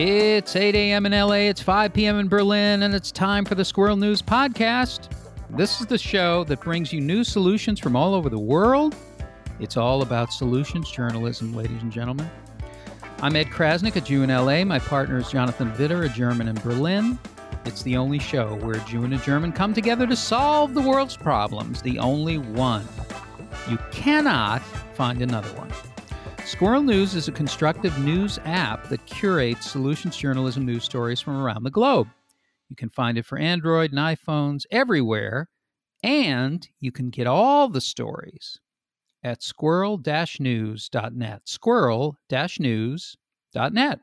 It's 8 a.m. in LA, it's 5 p.m. in Berlin, and it's time for the Squirrel News Podcast. This is the show that brings you new solutions from all over the world. It's all about solutions journalism, ladies and gentlemen. I'm Ed Crasnick, a Jew in LA. My partner is Jonathan Widder, a German in Berlin. It's the only show where a Jew and a German come together to solve the world's problems, the only one. You cannot find another one. Squirrel News is a constructive news app that curates solutions journalism news stories from around the globe. You can find it for Android and iPhones everywhere, and you can get all the stories at squirrel-news.net. Squirrel-news.net.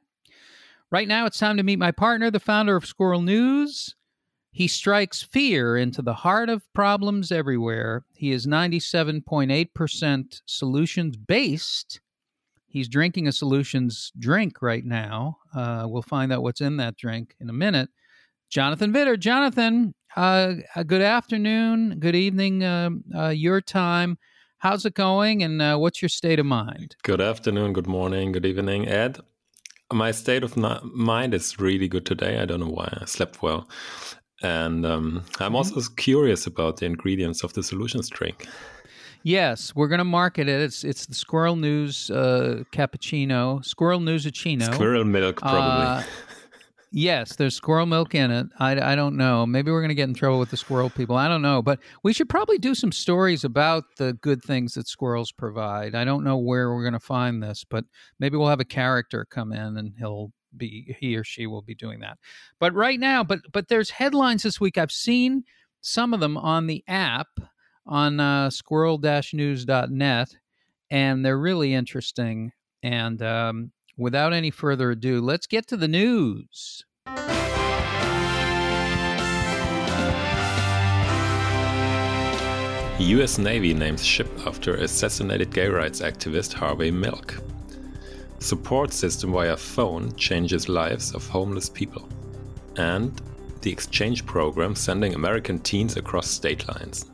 Right now, it's time to meet my partner, the founder of Squirrel News. He strikes fear into the heart of problems everywhere. He is 97.8% solutions based He's drinking a solutions drink right now. Uh, we'll find out what's in that drink in a minute. Jonathan Widder, Jonathan, uh, good afternoon, good evening, uh, uh, your time. How's it going, and uh, what's your state of mind? Good afternoon, good morning, good evening, Ed. My state of mind is really good today. I don't know why. I slept well. And um, I'm mm-hmm. also curious about the ingredients of the solutions drink. Yes, we're going to market it. It's it's the Squirrel News uh, cappuccino, Squirrel News Newsacino. Squirrel milk, probably. Uh, yes, there's squirrel milk in it. I, I don't know. Maybe we're going to get in trouble with the squirrel people. I don't know. But we should probably do some stories about the good things that squirrels provide. I don't know where we're going to find this, but maybe we'll have a character come in and he'll be he or she will be doing that. But right now, but but there's headlines this week. I've seen some of them on the app on uh, squirrel-news.net, and they're really interesting. And um, without any further ado, let's get to the news. U.S. Navy names ship after assassinated gay rights activist Harvey Milk. Support system via phone changes lives of homeless people. And the exchange program sending American teens across state lines.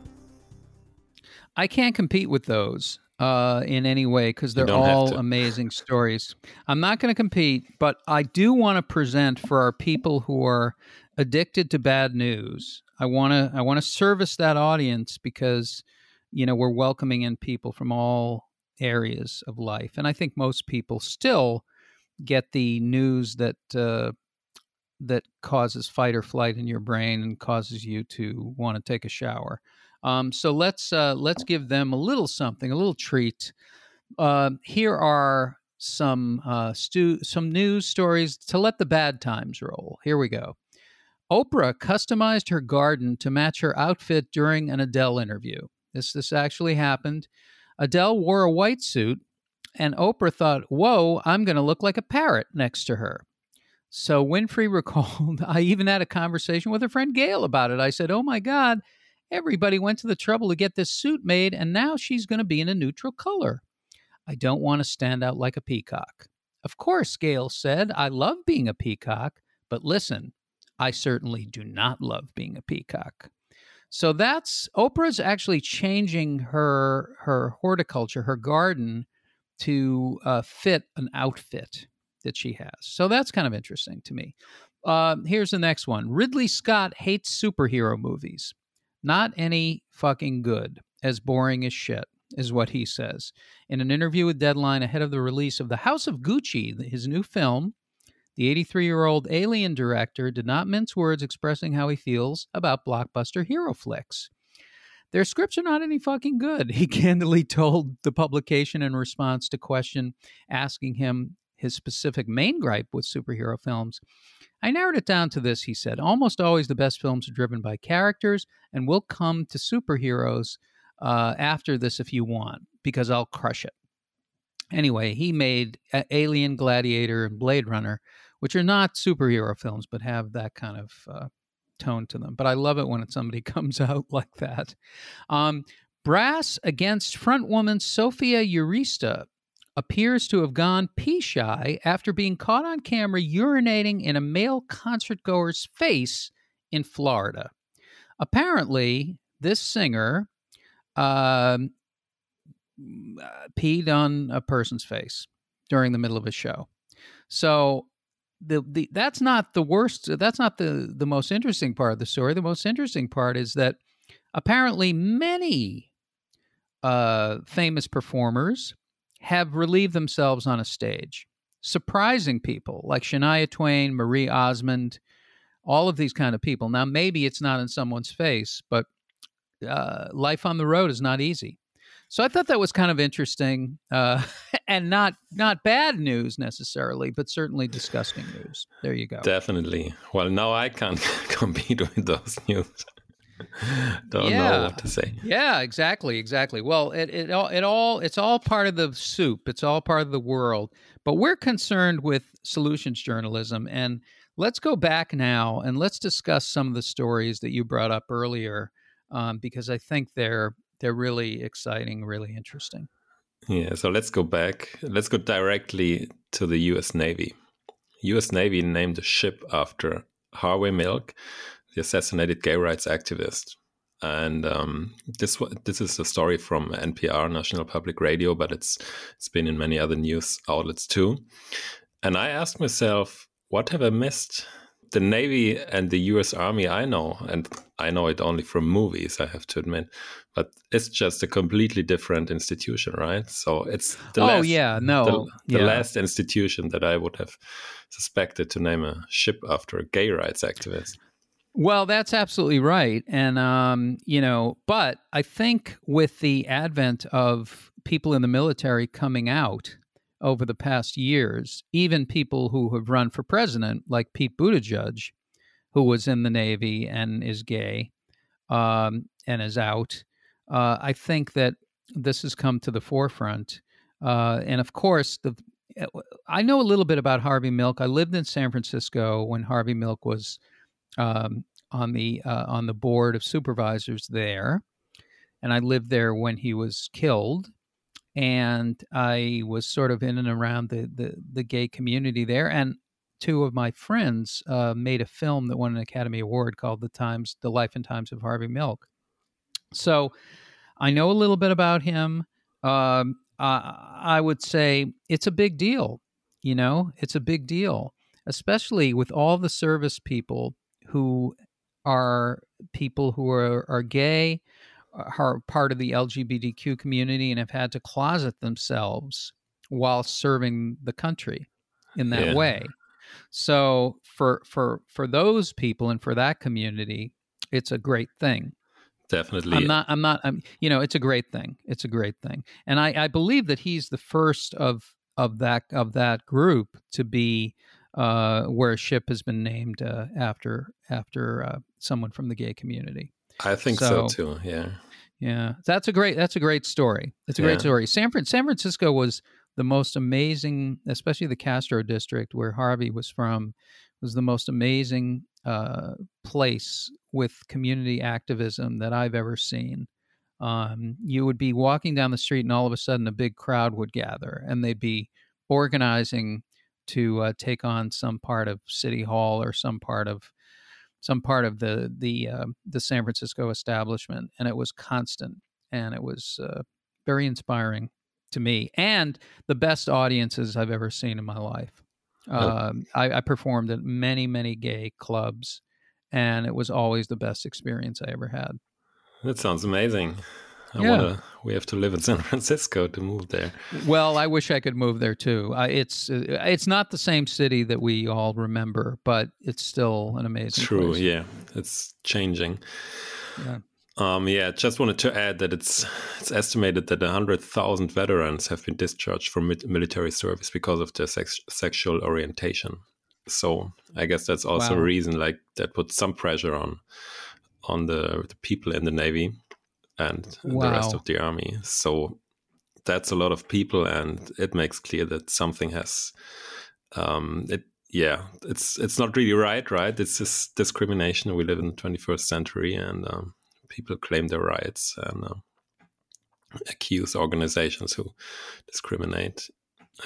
I can't compete with those uh, in any way because they're all amazing stories. I'm not going to compete, but I do want to present for our people who are addicted to bad news. I want to I want to service that audience because you know we're welcoming in people from all areas of life, and I think most people still get the news that uh, that causes fight or flight in your brain and causes you to want to take a shower. Um, so let's uh, let's give them a little something, a little treat. Uh, here are some uh, stu- some news stories to let the bad times roll. Here we go. Oprah customized her garden to match her outfit during an Adele interview. This this actually happened. Adele wore a white suit, and Oprah thought, "Whoa, I'm going to look like a parrot next to her." So Winfrey recalled, I even had a conversation with her friend Gail about it. I said, "Oh my God." Everybody went to the trouble to get this suit made, and now she's going to be in a neutral color. I don't want to stand out like a peacock. Of course, Gail said, I love being a peacock, but listen, I certainly do not love being a peacock. So that's Oprah's actually changing her her horticulture, her garden, to uh, fit an outfit that she has. So that's kind of interesting to me. Uh, here's the next one: Ridley Scott hates superhero movies. Not any fucking good. As boring as shit, is what he says. In an interview with Deadline ahead of the release of The House of Gucci, his new film, the 83 year old Alien director did not mince words expressing how he feels about blockbuster hero flicks. Their scripts are not any fucking good, he candidly told the publication in response to question asking him his specific main gripe with superhero films. I narrowed it down to this, he said. Almost always the best films are driven by characters, and we'll come to superheroes uh, after this if you want, because I'll crush it. Anyway, he made Alien, Gladiator, and Blade Runner, which are not superhero films, but have that kind of uh, tone to them. But I love it when somebody comes out like that. Um, Brass Against frontwoman Sophia Urista appears to have gone pee shy after being caught on camera urinating in a male concert goer's face in Florida. Apparently, this singer uh, peed on a person's face during the middle of a show. So the, the that's not the worst. That's not the the most interesting part of the story. The most interesting part is that apparently many uh, famous performers have relieved themselves on a stage, surprising people like Shania Twain, Marie Osmond, all of these kind of people. Now, maybe it's not in someone's face, but uh, life on the road is not easy. So I thought that was kind of interesting, uh, and not not bad news necessarily, but certainly disgusting news. There you go. Definitely. Well, now I can't compete with those news. Don't yeah. know what to say. Yeah, exactly, exactly. Well, it it all it all it's all part of the soup. It's all part of the world. But we're concerned with solutions journalism, and let's go back now and let's discuss some of the stories that you brought up earlier, um, because I think they're they're really exciting, really interesting. Yeah, so let's go back. Let's go directly to the U.S. Navy. U.S. Navy named a ship after Harvey Milk, the assassinated gay rights activist. And um, this this is a story from NPR, National Public Radio, but it's it's been in many other news outlets too. And I asked myself, what have I missed the Navy and the US Army I know, and I know it only from movies, I have to admit, but it's just a completely different institution, right? So it's the oh, last, yeah, no. The, the yeah. last institution that I would have suspected to name a ship after a gay rights activist. Well, that's absolutely right. And, um, you know, but I think with the advent of people in the military coming out, over the past years, even people who have run for president, like Pete Buttigieg, who was in the Navy and is gay um, and is out, uh, I think that this has come to the forefront. Uh, and of course, the I know a little bit about Harvey Milk. I lived in San Francisco when Harvey Milk was um, on the uh, on the board of supervisors there, and I lived there when he was killed and I was sort of in and around the the, the gay community there. And two of my friends uh, made a film that won an Academy Award called "The Times, The Life and Times of Harvey Milk." So I know a little bit about him. Um, I would say it's a big deal. You know, it's a big deal, especially with all the service people who are people who are, are gay uh, are part of the LGBTQ community and have had to closet themselves while serving the country in that yeah. way. So for for for those people and for that community, it's a great thing. Definitely. I'm not I'm not I'm you know, it's a great thing. It's a great thing. And I, I believe that he's the first of of that of that group to be uh, where a ship has been named uh, after after uh, someone from the gay community. I think so, so too. Yeah. Yeah. That's a great that's a great story. It's a great story. San Fran- San Francisco was the most amazing, especially the Castro district where Harvey was from, was the most amazing uh, place with community activism that I've ever seen. Um, you would be walking down the street, and all of a sudden, a big crowd would gather, and they'd be organizing to uh, take on some part of City Hall or some part of some part of the the uh, the San Francisco establishment, and it was constant, and it was uh, very inspiring to me, and the best audiences I've ever seen in my life. Uh, I, I, performed at many many gay clubs, and it was always the best experience I ever had. That sounds amazing. I yeah. wanna. We have to live in San Francisco to move there. Well, I wish I could move there too. Uh, it's uh, it's not the same city that we all remember, but it's still an amazing. True. Place. Yeah, it's changing. Yeah. Um, yeah, just wanted to add that it's it's estimated that hundred thousand veterans have been discharged from military service because of their sex- sexual orientation. So I guess that's also wow. a reason, like that, puts some pressure on on the, the people in the navy and wow. the rest of the army. So that's a lot of people, and it makes clear that something has. Um, it yeah, it's it's not really right, right? It's just discrimination. We live in the 21st century, and um, people claim their rights and uh, accuse organizations who discriminate.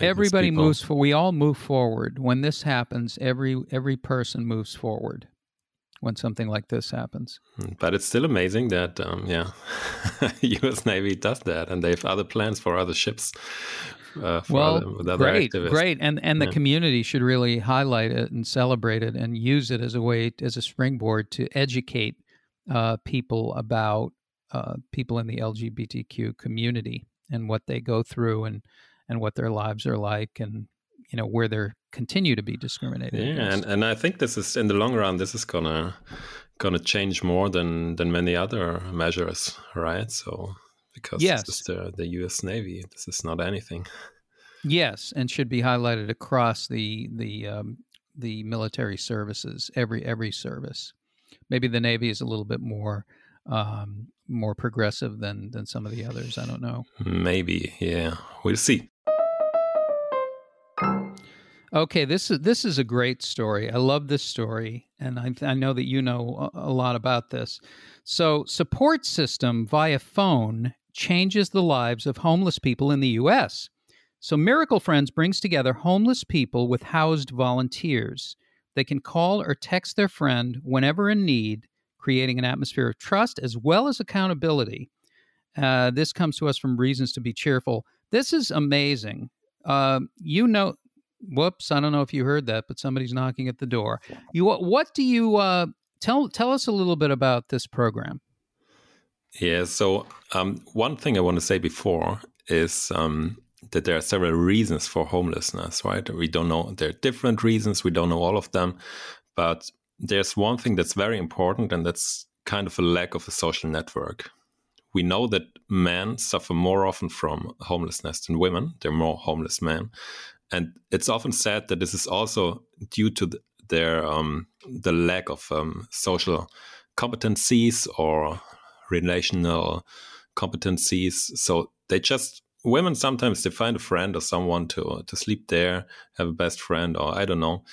Everybody moves for. We all move forward when this happens. Every every person moves forward when something like this happens. Hmm, but it's still amazing that, um, yeah, U.S. Navy does that, and they have other plans for other ships uh, for well, other, with other great, activists. great, and and the Yeah. community should really highlight it and celebrate it and use it as a way as a springboard to educate uh, people about uh, people in the LGBTQ community and what they go through and and what their lives are like and you know where they're continue to be discriminated Yeah, against. and, and I think this is in the long run. This is gonna gonna change more than than many other measures, right? So because Yes. this is the the U.S. Navy, this is not anything. Yes, and should be highlighted across the the um, the military services, every every service. Maybe the Navy is a little bit more um, more progressive than than some of the others. I don't know. Maybe, yeah, we'll see. Okay, this is this is a great story. I love this story, and I, I know that you know a, lot about this. So, support system via phone changes the lives of homeless people in the U.S. So, Miracle Friends brings together homeless people with housed volunteers. They can call or text their friend whenever in need, creating an atmosphere of trust as well as accountability. Uh, this comes to us from Reasons to Be Cheerful. This is amazing. Uh, you know, whoops, I don't know if you heard that, but somebody's knocking at the door. You, what do you uh, tell? Tell us a little bit about this program. Yeah. So um, one thing I want to say before is um, that there are several reasons for homelessness. Right? We don't know. There are different reasons. We don't know all of them, but there's one thing that's very important, and that's kind of a lack of a social network. We know that men suffer more often from homelessness than women. There are more homeless men, and it's often said that this is also due to the, their um, the lack of um, social competencies or relational competencies. So they just women sometimes they find a friend or someone to to sleep there, have a best friend, or I don't know.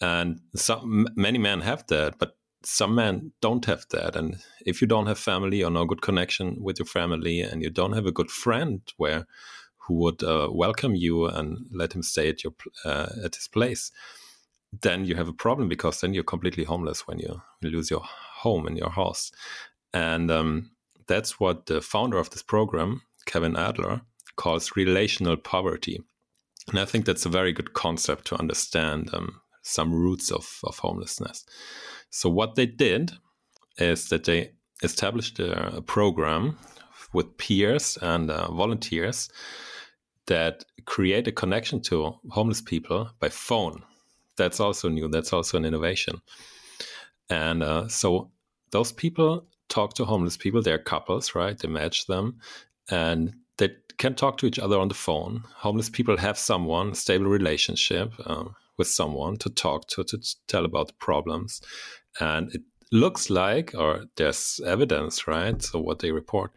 And some many men have that, but some men don't have that. And if you don't have family or no good connection with your family, and you don't have a good friend where who would uh, welcome you and let him stay at your uh, at his place, then you have a problem because then you're completely homeless when you, lose your home and your house. And um, that's what the founder of this program, Kevin Adler, calls relational poverty. And I think that's a very good concept to understand um, some roots of, of homelessness. So, what they did is that they established a, a program with peers and uh, volunteers that create a connection to homeless people by phone. That's also new, that's also an innovation. And uh, so, those people talk to homeless people. They're couples, right? They match them and they can talk to each other on the phone. Homeless people have someone, stable relationship uh, with someone to talk to, to tell about problems. And it looks like, or there's evidence, right? So, what they report,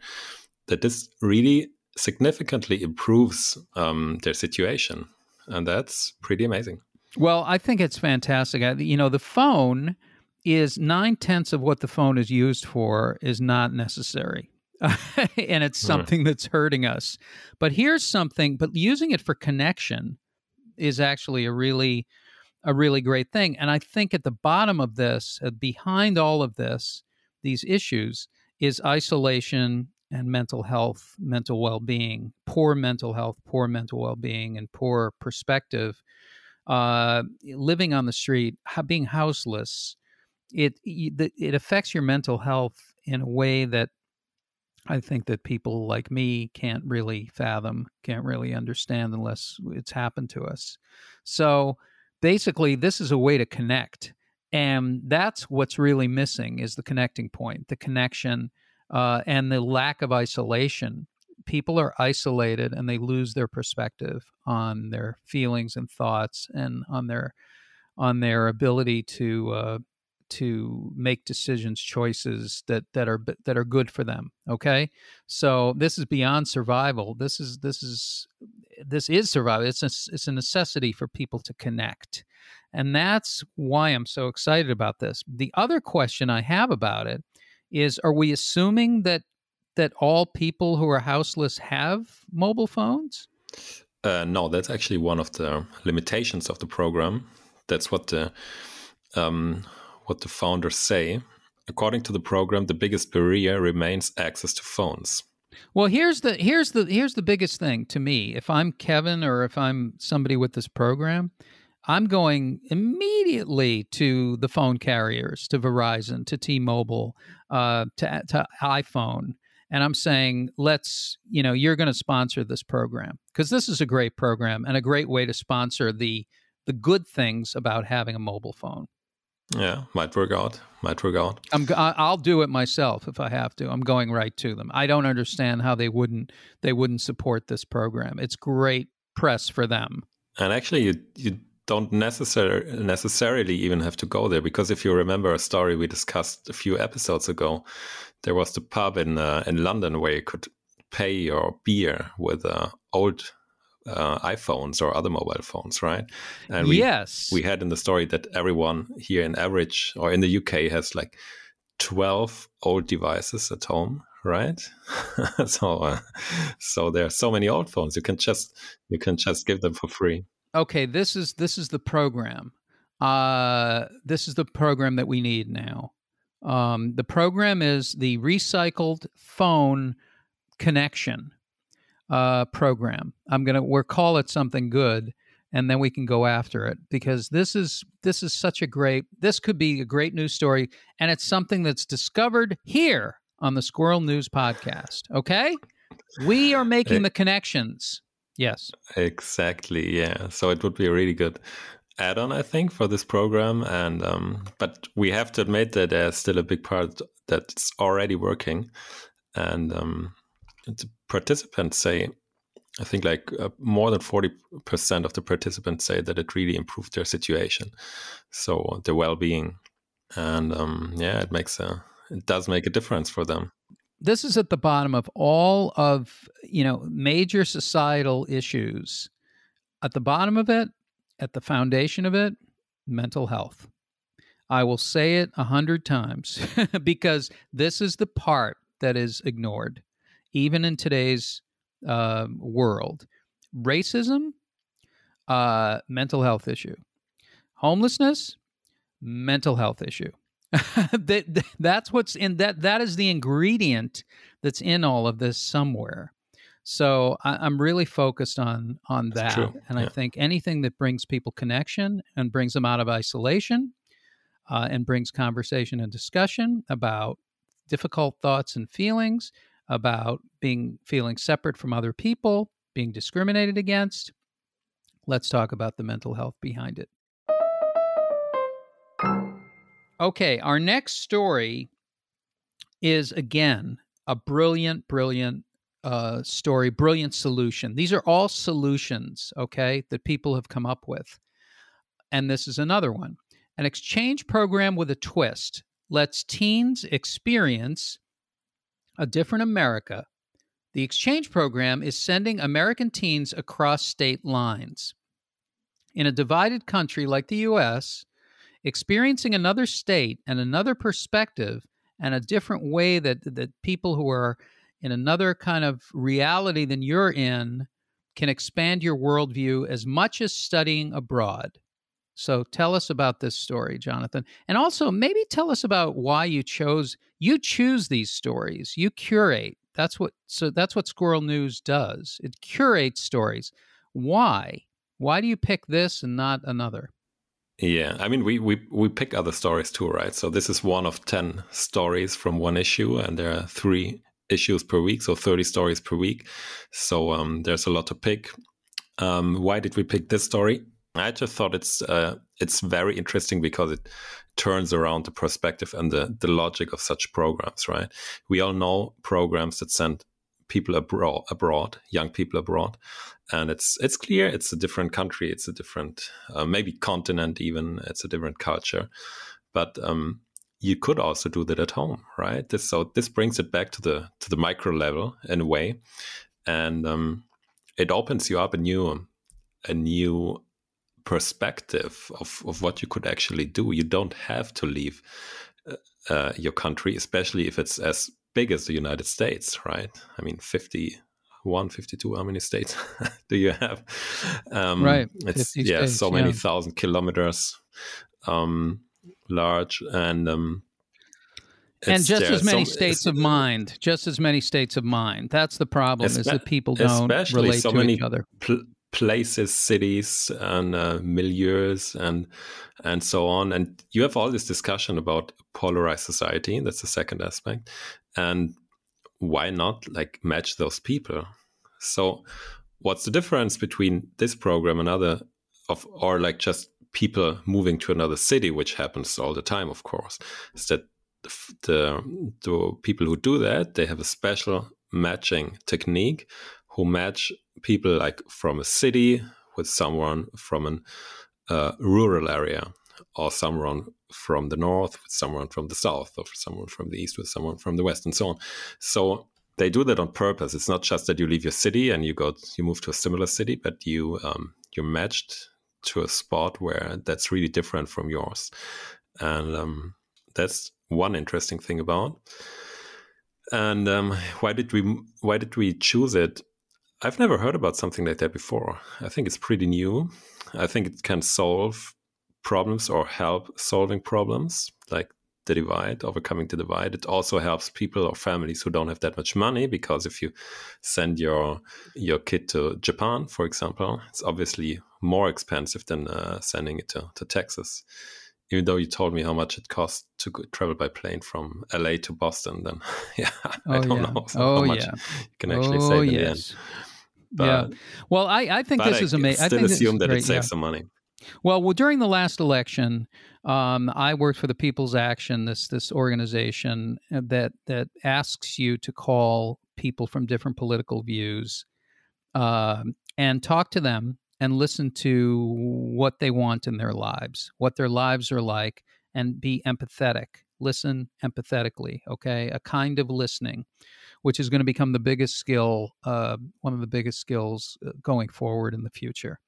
that this really significantly improves um, their situation. And that's pretty amazing. Well, I think it's fantastic. You know, the phone is nine tenths of what the phone is used for is not necessary. and it's something that's hurting us. But here's something, but using it for connection is actually a really a really great thing. And I think at the bottom of this, uh, behind all of this, these issues is isolation and mental health, mental well-being, poor mental health, poor mental well-being and poor perspective. Uh, living on the street, being houseless, it it affects your mental health in a way that I think that people like me can't really fathom, can't really understand unless it's happened to us. So basically, this is a way to connect, and that's what's really missing is the connecting point, the connection, uh, and the lack of isolation. People are isolated and they lose their perspective on their feelings and thoughts, and on their on their ability to uh, to make decisions choices that that are that are good for them okay? So this is beyond survival. This is this is this is survival. It's a, it's a necessity for people to connect. And that's why i'm so excited about this. The other question i have about it is are we assuming that that all people who are houseless have mobile phones uh, no that's actually one of the limitations of the program that's what the um, what the founders say. According to the program, the biggest barrier remains access to phones. Well, here's the here's the here's the biggest thing to me. If I'm Kevin or if I'm somebody with this program, I'm going immediately to the phone carriers, to Verizon, to T-Mobile, uh, to, to iPhone, and I'm saying, let's, you know, you're going to sponsor this program because this is a great program and a great way to sponsor the the good things about having a mobile phone. Yeah, might work out. Might work out. I'm I'll do it myself if I have to. I'm going right to them. I don't understand how they wouldn't they wouldn't support this program. It's great press for them. And actually, you you don't necessar- necessarily even have to go there because if you remember a story we discussed a few episodes ago, there was the pub in uh, in London where you could pay your beer with uh, old uh, iPhones or other mobile phones, right? And we, yes, we had in the story that everyone here in average or in the UK has like twelve old devices at home, right? so, uh, so there are so many old phones. You can just you can just give them for free okay, this is this is the program. Uh, this is the program that we need now. Um, the program is the recycled phone connection uh, program. I'm gonna we'll call it something good, and then we can go after it because this is this is such a great. This could be a great news story, and it's something that's discovered here on the Squirrel News Podcast. Okay, we are making the connections. Yes. Exactly. Yeah. So it would be a really good add-on, I think, for this program. And um, but we have to admit that there's still a big part that's already working, and um, the participants say, I think, like uh, more than forty percent of the participants say that it really improved their situation, so their well-being, and um, yeah, it makes a it does make a difference for them this is at the bottom of all of you know major societal issues. At the bottom of it at the foundation of it mental health. I will say it a hundred times because this is the part that is ignored even in today's uh, world. Racism uh, mental health issue. Homelessness mental health issue that that's what's in that that is the ingredient that's in all of this somewhere. So I, am really focused on on that and yeah. i think anything that brings people connection and brings them out of isolation uh, and brings conversation and discussion about difficult thoughts and feelings about being feeling separate from other people being discriminated against let's talk about the mental health behind it Okay, our next story is again a brilliant, brilliant uh, story, brilliant solution. These are all solutions, okay, that people have come up with. And this is another one. An exchange program with a twist lets teens experience a different America. The exchange program is sending American teens across state lines. In a divided country like the US, experiencing another state and another perspective and a different way that that people who are in another kind of reality than you're in can expand your worldview as much as studying abroad. So tell us about this story, Jonathan. And also maybe tell us about why you chose you choose these stories. You curate. That's what so that's what Squirrel News does. It curates stories. Why? Why do you pick this and not another? Yeah, I mean, we, we we pick other stories too, right? So this is one of ten stories from one issue, and there are three issues per week, so thirty stories per week. So um, there's a lot to pick. Um, why did we pick this story? I just thought it's uh, it's very interesting because it turns around the perspective and the the logic of such programs, right? We all know programs that send people abroad, abroad, young people abroad, and it's it's clear it's a different country, it's a different uh, maybe continent, even it's a different culture, but um, you could also do that at home, right? This, so this brings it back to the to the micro level in a way, and um, it opens you up a new a new perspective of, of what you could actually do. You don't have to leave uh, uh, your country, especially if it's as big as the United States, right? I mean, 51, 52, how many states do you have? Um, right. It's, yeah, states, so many yeah. thousand kilometers um, large. And, um, and just as many some, states of mind, just as many states of mind. That's the problem is that people don't relate so to each other. Pl- places, cities, and uh, milieus, and and so on. And you have all this discussion about polarized society. That's the second aspect. And why not like match those people? So, what's the difference between this program and other of, or like just people moving to another city, which happens all the time, of course, is that the, the people who do that they have a special matching technique who match people like from a city with someone from a uh, rural area or someone from the north with someone from the south or someone from the east with someone from the west and so on. So they do that on purpose. It's not just that you leave your city and you go you move to a similar city but you um, you're matched to a spot where that's really different from yours. And um, that's one interesting thing about. And um, why did we why did we choose it? I've never heard about something like that before. I think it's pretty new. I think it can solve problems or help solving problems like the divide, overcoming the divide. It also helps people or families who don't have that much money because if you send your your kid to Japan, for example, it's obviously more expensive than uh, sending it to, to Texas. Even though you told me how much it costs to travel by plane from LA to Boston, then yeah, I oh, don't yeah. know oh, how much yeah. you can actually oh, save in yes. the end. But, yeah. Well, I, I think this I is amazing. I still assume that great, it saves yeah. some money. Well, well, during the last election, um, I worked for the People's Action, this this organization uh, that that asks you to call people from different political views uh, and talk to them and listen to what they want in their lives, what their lives are like, and be empathetic. Listen empathetically. Okay, a kind of listening which is going to become the biggest skill, uh, one of the biggest skills uh, going forward in the future.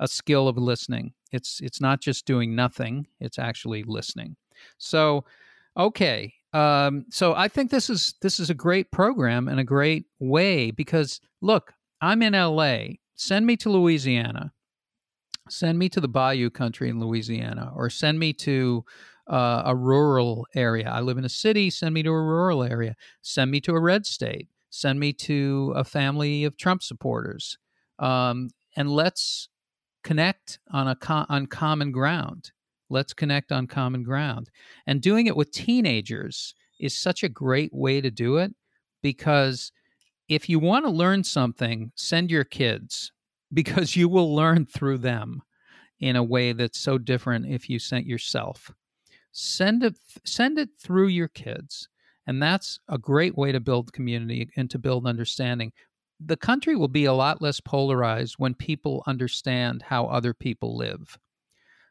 A skill of listening. It's it's not just doing nothing; it's actually listening. So, okay. Um, so I think this is this is a great program and a great way because look, I'm in LA. Send me to Louisiana. Send me to the Bayou country in Louisiana, or send me to uh, a rural area. I live in a city, send me to a rural area. Send me to a red state. Send me to a family of Trump supporters. Um, and let's connect on a co- on common ground. Let's connect on common ground. And doing it with teenagers is such a great way to do it because if you want to learn something, send your kids because you will learn through them in a way that's so different if you sent yourself send it send it through your kids and that's a great way to build community and to build understanding the country will be a lot less polarized when people understand how other people live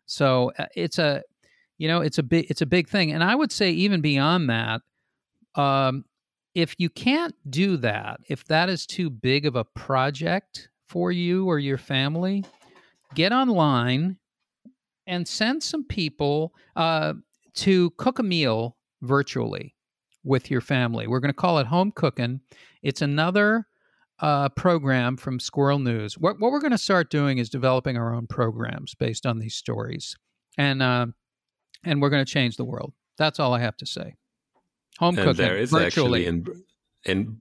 so uh, it's a you know it's a big it's a big thing and i would say even beyond that um, if you can't do that if that is too big of a project for you or your family get online and send some people uh, to cook a meal virtually with your family. We're going to call it Home Cooking. It's another uh, program from Squirrel News. What, what we're going to start doing is developing our own programs based on these stories, and uh, and we're going to change the world. That's all I have to say. Home and cooking there is virtually. actually in in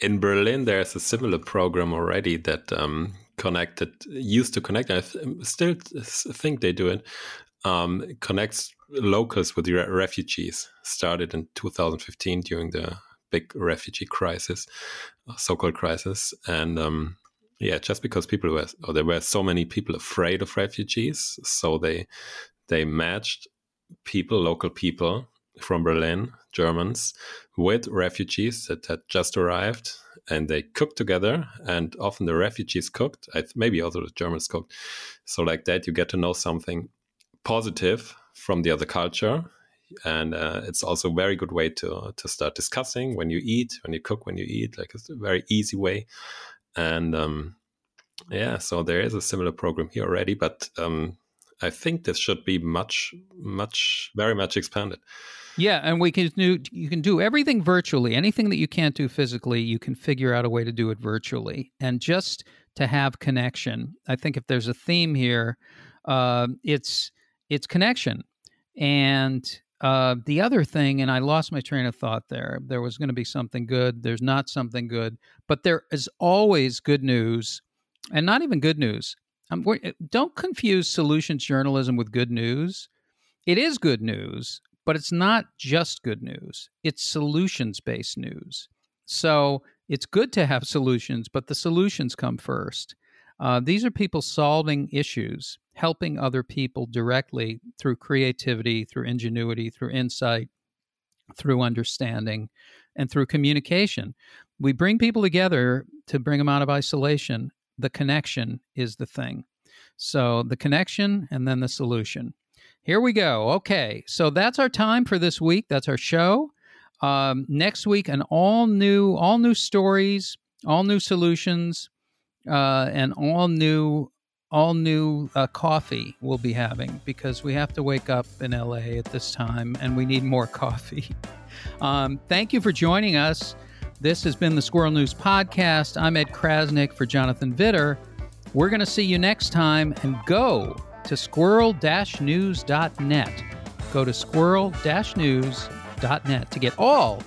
in Berlin. There's a similar program already that um, connected used to connect. I still think they do it. Um, connects locals with re- refugees started in 2015 during the big refugee crisis, uh, so-called crisis, and um, yeah, just because people were, or there were so many people afraid of refugees, so they they matched people, local people from Berlin, Germans, with refugees that had just arrived, and they cooked together. And often the refugees cooked, maybe also the Germans cooked. So like that, you get to know something positive from the other culture and uh, it's also a very good way to to start discussing when you eat when you cook when you eat like it's a very easy way. And um, yeah so there is a similar program here already but um, i think this should be much much very much expanded. Yeah and we can do you can do everything virtually. Anything that you can't do physically you can figure out a way to do it virtually. And just to have connection i think if there's a theme here uh, it's it's connection. And uh, the other thing, and I lost my train of thought there. There was going to be something good. There's not something good, but there is always good news, and not even good news. I'm, don't confuse solutions journalism with good news. It is good news, but it's not just good news. It's solutions based news. So it's good to have solutions, but the solutions come first. Uh, these are people solving issues, helping other people directly through creativity, through ingenuity, through insight, through understanding, and through communication. We bring people together to bring them out of isolation. The connection is the thing. So the connection and then the solution. Here we go. Okay, so that's our time for this week. That's our show. Um, next week, an all new, all new stories, all new solutions, uh, and all new, all new uh, coffee we'll be having because we have to wake up in LA at this time, and we need more coffee. Um, thank you for joining us. This has been the Squirrel News Podcast. I'm Ed Crasnick for Jonathan Widder. We're going to see you next time and go to squirrel news.net. Go to squirrel news.net to get all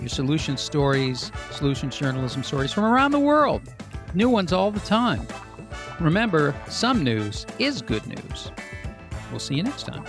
your solution stories, solutions journalism stories from around the world. New ones all the time. Remember, some news is good news. We'll see you next time.